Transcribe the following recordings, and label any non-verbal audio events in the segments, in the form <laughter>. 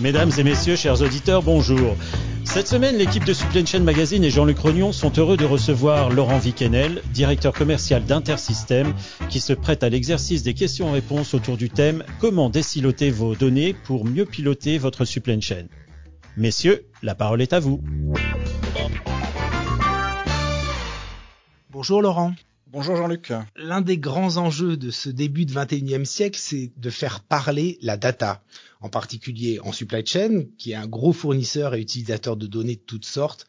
Mesdames et messieurs, chers auditeurs, bonjour. Cette semaine, l'équipe de Supply Chain Magazine et Jean-Luc Rognon sont heureux de recevoir Laurent Viquenel, directeur commercial d'Intersystem, qui se prête à l'exercice des questions-réponses autour du thème Comment déciloter vos données pour mieux piloter votre supply chain? Messieurs, la parole est à vous. Bonjour Laurent. Bonjour Jean-Luc. L'un des grands enjeux de ce début de 21e siècle, c'est de faire parler la data, en particulier en supply chain, qui est un gros fournisseur et utilisateur de données de toutes sortes.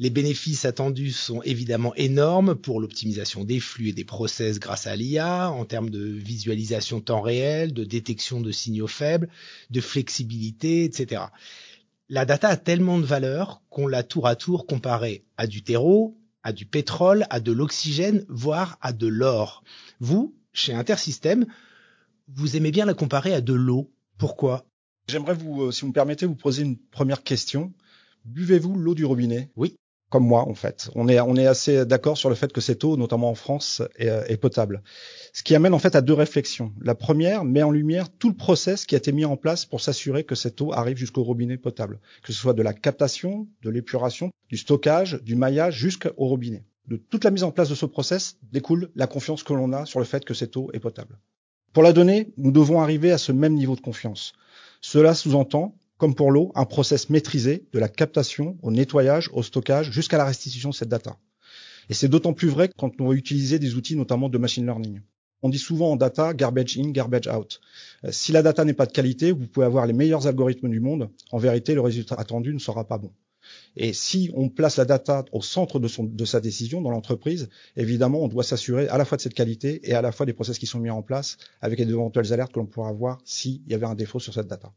Les bénéfices attendus sont évidemment énormes pour l'optimisation des flux et des process grâce à l'IA, en termes de visualisation temps réel, de détection de signaux faibles, de flexibilité, etc. La data a tellement de valeur qu'on l'a tour à tour comparée à du terreau, à du pétrole, à de l'oxygène, voire à de l'or. Vous, chez Intersystem, vous aimez bien la comparer à de l'eau. Pourquoi? J'aimerais vous, euh, si vous me permettez, vous poser une première question. Buvez-vous l'eau du robinet? Oui comme moi en fait. On est assez d'accord sur le fait que cette eau, notamment en France, est, euh, est, potable. Ce qui amène en fait à deux réflexions. La première met en lumière tout le process qui a été mis en place pour s'assurer que cette eau arrive jusqu'au robinet potable, que ce soit de la captation, de l'épuration, du stockage, du maillage jusqu'au robinet. De toute la mise en place de ce process découle la confiance que l'on a sur le fait que cette eau est potable. Pour la donnée, nous devons arriver à ce même niveau de confiance. Cela sous-entend comme pour l'eau, un process maîtrisé de la captation au nettoyage, au stockage, jusqu'à la restitution de cette data. Et c'est d'autant plus vrai quand on va utiliser des outils notamment de machine learning. On dit souvent en data garbage in, garbage out. Euh, si la data n'est pas de qualité, vous pouvez avoir les meilleurs algorithmes du monde. En vérité, le résultat attendu ne sera pas bon. Et si on place la data au centre de, sa décision dans l'entreprise, évidemment, on doit s'assurer à la fois de cette qualité et à la fois des process qui sont mis en place avec les éventuelles alertes que l'on pourra avoir s'il y avait un défaut sur cette data.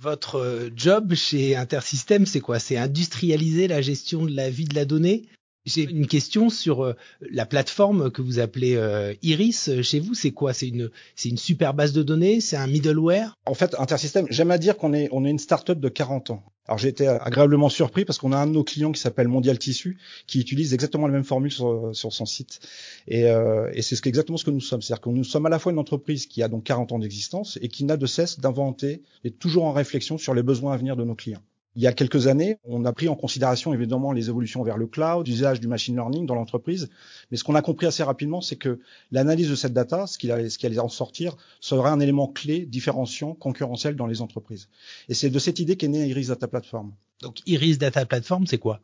Votre euh, job chez Intersystem, c'est quoi? C'est industrialiser la gestion de la vie de la donnée? J'ai une question sur euh, la plateforme que vous appelez euh, Iris chez vous. C'est quoi? C'est une c'est une super base de données? C'est un middleware? En fait, Intersystem, j'aime à dire qu'on est on est une startup de 40 ans. Alors j'ai été agréablement surpris parce qu'on a un de nos clients qui s'appelle Mondial Tissu qui utilise exactement la même formule sur, son site. Et, euh, et c'est exactement ce que nous sommes. C'est-à-dire que nous sommes à la fois une entreprise qui a donc 40 ans d'existence et qui n'a de cesse d'inventer et toujours en réflexion sur les besoins à venir de nos clients. Il y a quelques années, on a pris en considération évidemment les évolutions vers le cloud, l'usage du machine learning dans l'entreprise. Mais ce qu'on a compris assez rapidement, c'est que l'analyse de cette data, ce qui allait, ce qui allait en sortir, serait un élément clé, différenciant, concurrentiel dans les entreprises. Et c'est de cette idée qu'est née Iris Data Platform. Donc Iris Data Platform, c'est quoi?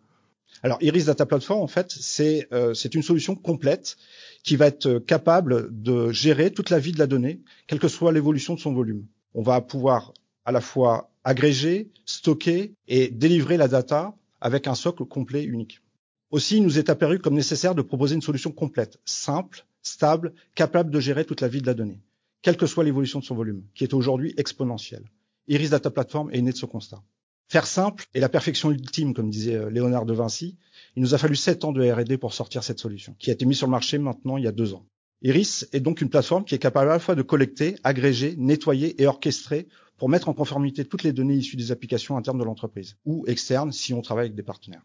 Alors Iris Data Platform, en fait, c'est euh, c'est une solution complète qui va être capable de gérer toute la vie de la donnée, quelle que soit l'évolution de son volume. On va pouvoir à la fois agréger, stocker et délivrer la data avec un socle complet unique. Aussi, il nous est apparu comme nécessaire de proposer une solution complète, simple, stable, capable de gérer toute la vie de la donnée, quelle que soit l'évolution de son volume, qui est aujourd'hui exponentielle. Iris Data Platform est né de ce constat. Faire simple est la perfection ultime, comme disait euh, Léonard de Vinci. Il nous a fallu sept ans de R&D pour sortir cette solution, qui a été mise sur le marché maintenant il y a deux ans. Iris est donc une plateforme qui est capable à la fois de collecter, agréger, nettoyer et orchestrer pour mettre en conformité toutes les données issues des applications internes de l'entreprise ou externes si on travaille avec des partenaires.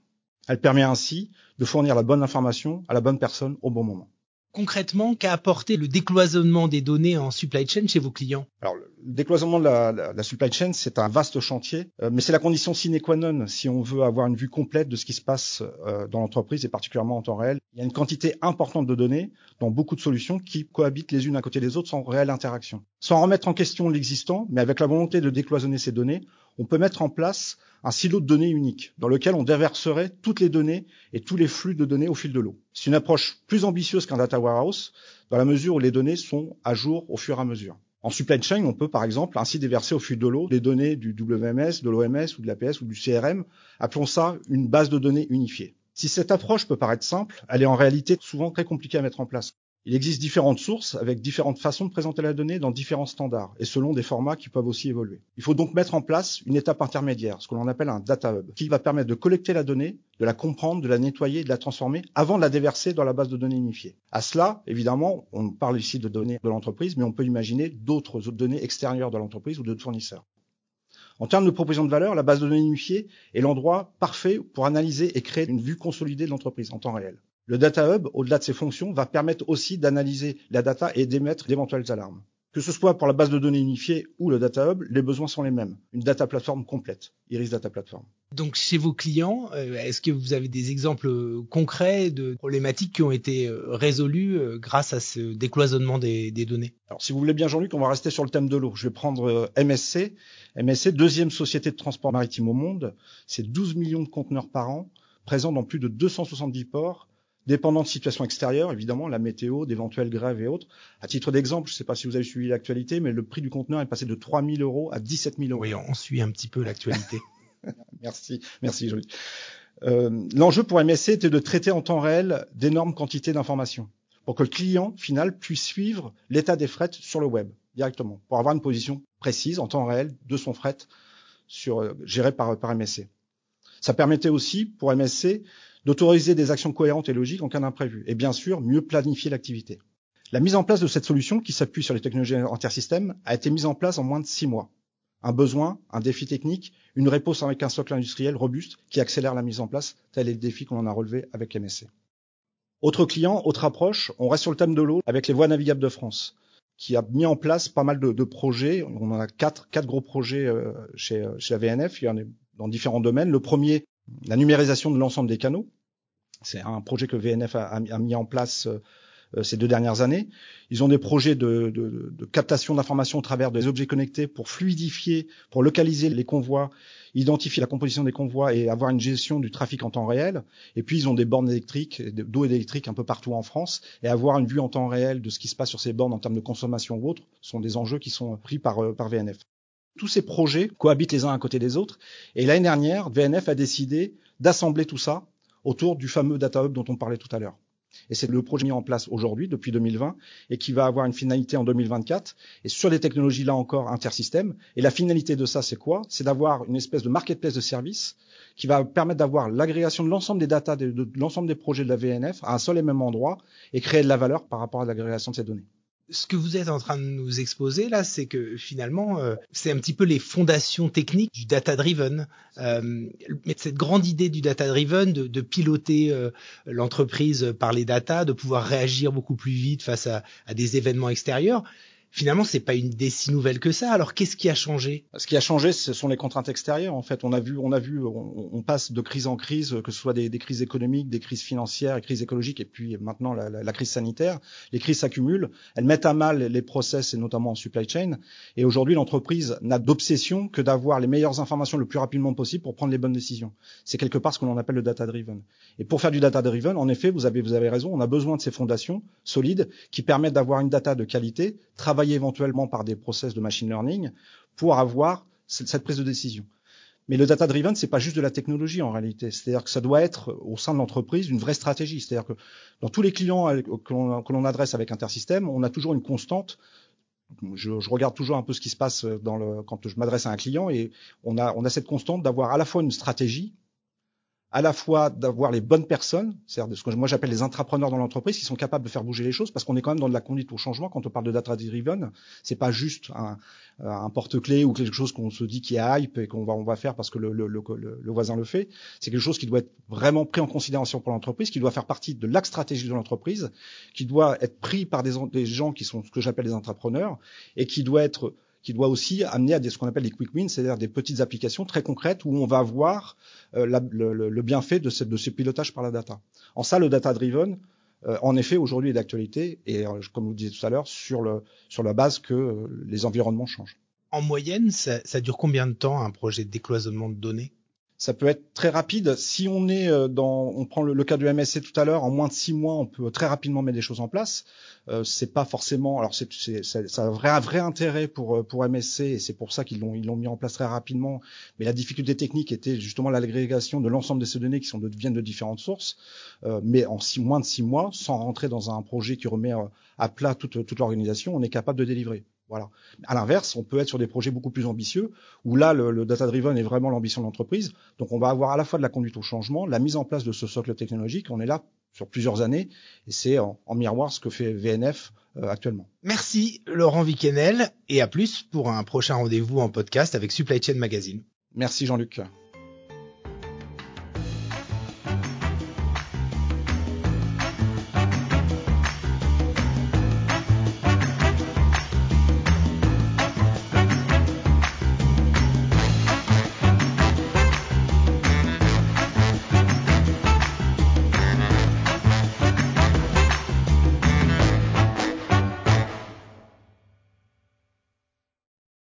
Elle permet ainsi de fournir la bonne information à la bonne personne au bon moment. Concrètement, qu'a apporté le décloisonnement des données en supply chain chez vos clients? Alors, le décloisonnement de la, supply chain, c'est un vaste chantier, euh, mais c'est la condition sine qua non si on veut avoir une vue complète de ce qui se passe euh, dans l'entreprise et particulièrement en temps réel. Il y a une quantité importante de données dans beaucoup de solutions qui cohabitent les unes à côté des autres sans réelle interaction. Sans remettre en question l'existant, mais avec la volonté de décloisonner ces données, on peut mettre en place un silo de données unique dans lequel on déverserait toutes les données et tous les flux de données au fil de l'eau. C'est une approche plus ambitieuse qu'un data warehouse dans la mesure où les données sont à jour au fur et à mesure. En supply chain, on peut par exemple ainsi déverser au fil de l'eau les données du WMS, de l'OMS ou de l'APS ou du CRM. Appelons ça une base de données unifiée. Si cette approche peut paraître simple, elle est en réalité souvent très compliquée à mettre en place. Il existe différentes sources avec différentes façons de présenter la donnée dans différents standards et selon des formats qui peuvent aussi évoluer. Il faut donc mettre en place une étape intermédiaire, ce que l'on appelle un data hub, qui va permettre de collecter la donnée, de la comprendre, de la nettoyer, de la transformer avant de la déverser dans la base de données unifiée. À cela, évidemment, on parle ici de données de l'entreprise, mais on peut imaginer d'autres données extérieures de l'entreprise ou d'autres fournisseurs. En termes de proposition de valeur, la base de données unifiée est l'endroit parfait pour analyser et créer une vue consolidée de l'entreprise en temps réel. Le Data Hub, au-delà de ses fonctions, va permettre aussi d'analyser la data et d'émettre d'éventuelles alarmes. Que ce soit pour la base de données unifiée ou le Data Hub, les besoins sont les mêmes. Une data platform complète, Iris Data Platform. Donc chez vos clients, euh, est-ce que vous avez des exemples concrets de problématiques qui ont été euh, résolues euh, grâce à ce décloisonnement des, des données? Alors si vous voulez bien Jean-Luc, on va rester sur le thème de l'eau. Je vais prendre MSC. MSC, deuxième société de transport maritime au monde. C'est 12 millions de conteneurs par an, présents dans plus de 270 ports dépendant de situations extérieures, évidemment, la météo, d'éventuelles grèves et autres. À titre d'exemple, je ne sais pas si vous avez suivi l'actualité, mais le prix du conteneur est passé de 3 000 euros à 17 000 euros. Oui, on suit un petit peu l'actualité. <laughs> merci, merci Jolie. Euh, L'enjeu pour MSC était de traiter en temps réel d'énormes quantités d'informations pour que le client final puisse suivre l'état des frettes sur le web directement, pour avoir une position précise en temps réel de son fret sur, euh, géré par, par MSC. Ça permettait aussi pour MSC d'autoriser des actions cohérentes et logiques en cas d'imprévu, et bien sûr mieux planifier l'activité. La mise en place de cette solution, qui s'appuie sur les technologies intersystèmes, a été mise en place en moins de six mois. Un besoin, un défi technique, une réponse avec un socle industriel robuste qui accélère la mise en place, tel est le défi qu'on en a relevé avec MSC. Autre client, autre approche, on reste sur le thème de l'eau avec les voies navigables de France, qui a mis en place pas mal de, projets. On en a quatre, quatre gros projets euh, chez, chez la VNF, il y en a dans différents domaines. Le premier, la numérisation de l'ensemble des canaux. C'est un projet que VNF a, mis en place euh, ces deux dernières années. Ils ont des projets de, captation d'informations au travers des objets connectés pour fluidifier, pour localiser les convois, identifier la composition des convois et avoir une gestion du trafic en temps réel. Et puis ils ont des bornes électriques, d'eau électrique un peu partout en France, et avoir une vue en temps réel de ce qui se passe sur ces bornes en termes de consommation ou autre sont des enjeux qui sont pris par, euh, par VNF tous ces projets cohabitent les uns à côté des autres. Et l'année dernière, VNF a décidé d'assembler tout ça autour du fameux Data Hub dont on parlait tout à l'heure. Et c'est le projet mis en place aujourd'hui, depuis 2020, et qui va avoir une finalité en 2024, et sur des technologies là encore intersystèmes. Et la finalité de ça, c'est quoi? C'est d'avoir une espèce de marketplace de services qui va permettre d'avoir l'agrégation de l'ensemble des datas, de, de l'ensemble des projets de la VNF à un seul et même endroit, et créer de la valeur par rapport à l'agrégation de ces données ce que vous êtes en train de nous exposer là, c'est que finalement, euh, c'est un petit peu les fondations techniques du data-driven. Euh, mais cette grande idée du data-driven, de, de, piloter euh, l'entreprise par les data, de pouvoir réagir beaucoup plus vite face à, à des événements extérieurs, finalement, c'est pas une idée si nouvelle que ça. Alors, qu'est-ce qui a changé? Ce qui a changé, ce sont les contraintes extérieures. En fait, on a vu, on a vu, on, passe de crise en crise, que ce soit des, crises économiques, des crises financières, des crises écologiques, et puis maintenant la, crise sanitaire. Les crises s'accumulent, elles mettent à mal les process et notamment en supply chain. Et aujourd'hui, l'entreprise n'a d'obsession que d'avoir les meilleures informations le plus rapidement possible pour prendre les bonnes décisions. C'est quelque part ce que l'on appelle le data driven. Et pour faire du data driven, en effet, vous avez, vous avez raison, on a besoin de ces fondations solides qui permettent d'avoir une data de qualité, éventuellement par des process de machine learning pour avoir cette prise de décision. Mais le data driven, c'est pas juste de la technologie en réalité. C'est-à-dire que ça doit être au sein de l'entreprise une vraie stratégie. C'est-à-dire que dans tous les clients que l'on adresse avec Intersystem, on a toujours une constante. Je, regarde toujours un peu ce qui se passe dans le, quand je m'adresse à un client et on a cette constante d'avoir à la fois une stratégie à la fois d'avoir les bonnes personnes, c'est-à-dire ce que moi j'appelle les intrapreneurs dans l'entreprise, qui sont capables de faire bouger les choses, parce qu'on est quand même dans de la conduite au changement quand on parle de data driven. C'est pas juste un, un porte-clés ou quelque chose qu'on se dit qui est hype et qu'on va on va faire parce que le, le, le, le voisin le fait. C'est quelque chose qui doit être vraiment pris en considération pour l'entreprise, qui doit faire partie de l'axe stratégique de l'entreprise, qui doit être pris par des, des gens qui sont ce que j'appelle des intrapreneurs et qui doit être qui doit aussi amener à des, ce qu'on appelle des quick wins, c'est-à-dire des petites applications très concrètes où on va voir euh, le, le, bienfait de ce, de ce pilotage par la data. En ça, le data-driven, euh, en effet, aujourd'hui est d'actualité et, euh, comme vous le disiez tout à l'heure, sur, le, sur la base que les environnements changent. En moyenne, ça, ça dure combien de temps un projet de décloisonnement de données? Ça peut être très rapide. Si on est euh, dans, on prend le, cas du MSC tout à l'heure, en moins de six mois, on peut très rapidement mettre des choses en place. Euh, c'est pas forcément, alors c'est, c'est, ça a un vrai, intérêt pour euh, pour MSC et c'est pour ça qu'ils l'ont ils l'ont mis en place très rapidement. Mais la difficulté technique était justement l'agrégation de l'ensemble de ces données qui sont de, viennent de différentes sources. Euh, mais en moins de six mois, sans rentrer dans un projet qui remet à plat toute toute l'organisation, on est capable de délivrer. Voilà. À l'inverse, on peut être sur des projets beaucoup plus ambitieux, où là, le, data-driven est vraiment l'ambition de l'entreprise. Donc, on va avoir à la fois de la conduite au changement, la mise en place de ce socle technologique. On est là sur plusieurs années, et c'est en, miroir ce que fait VNF euh, actuellement. Merci Laurent Viquenel, et à plus pour un prochain rendez-vous en podcast avec Supply Chain Magazine. Merci Jean-Luc.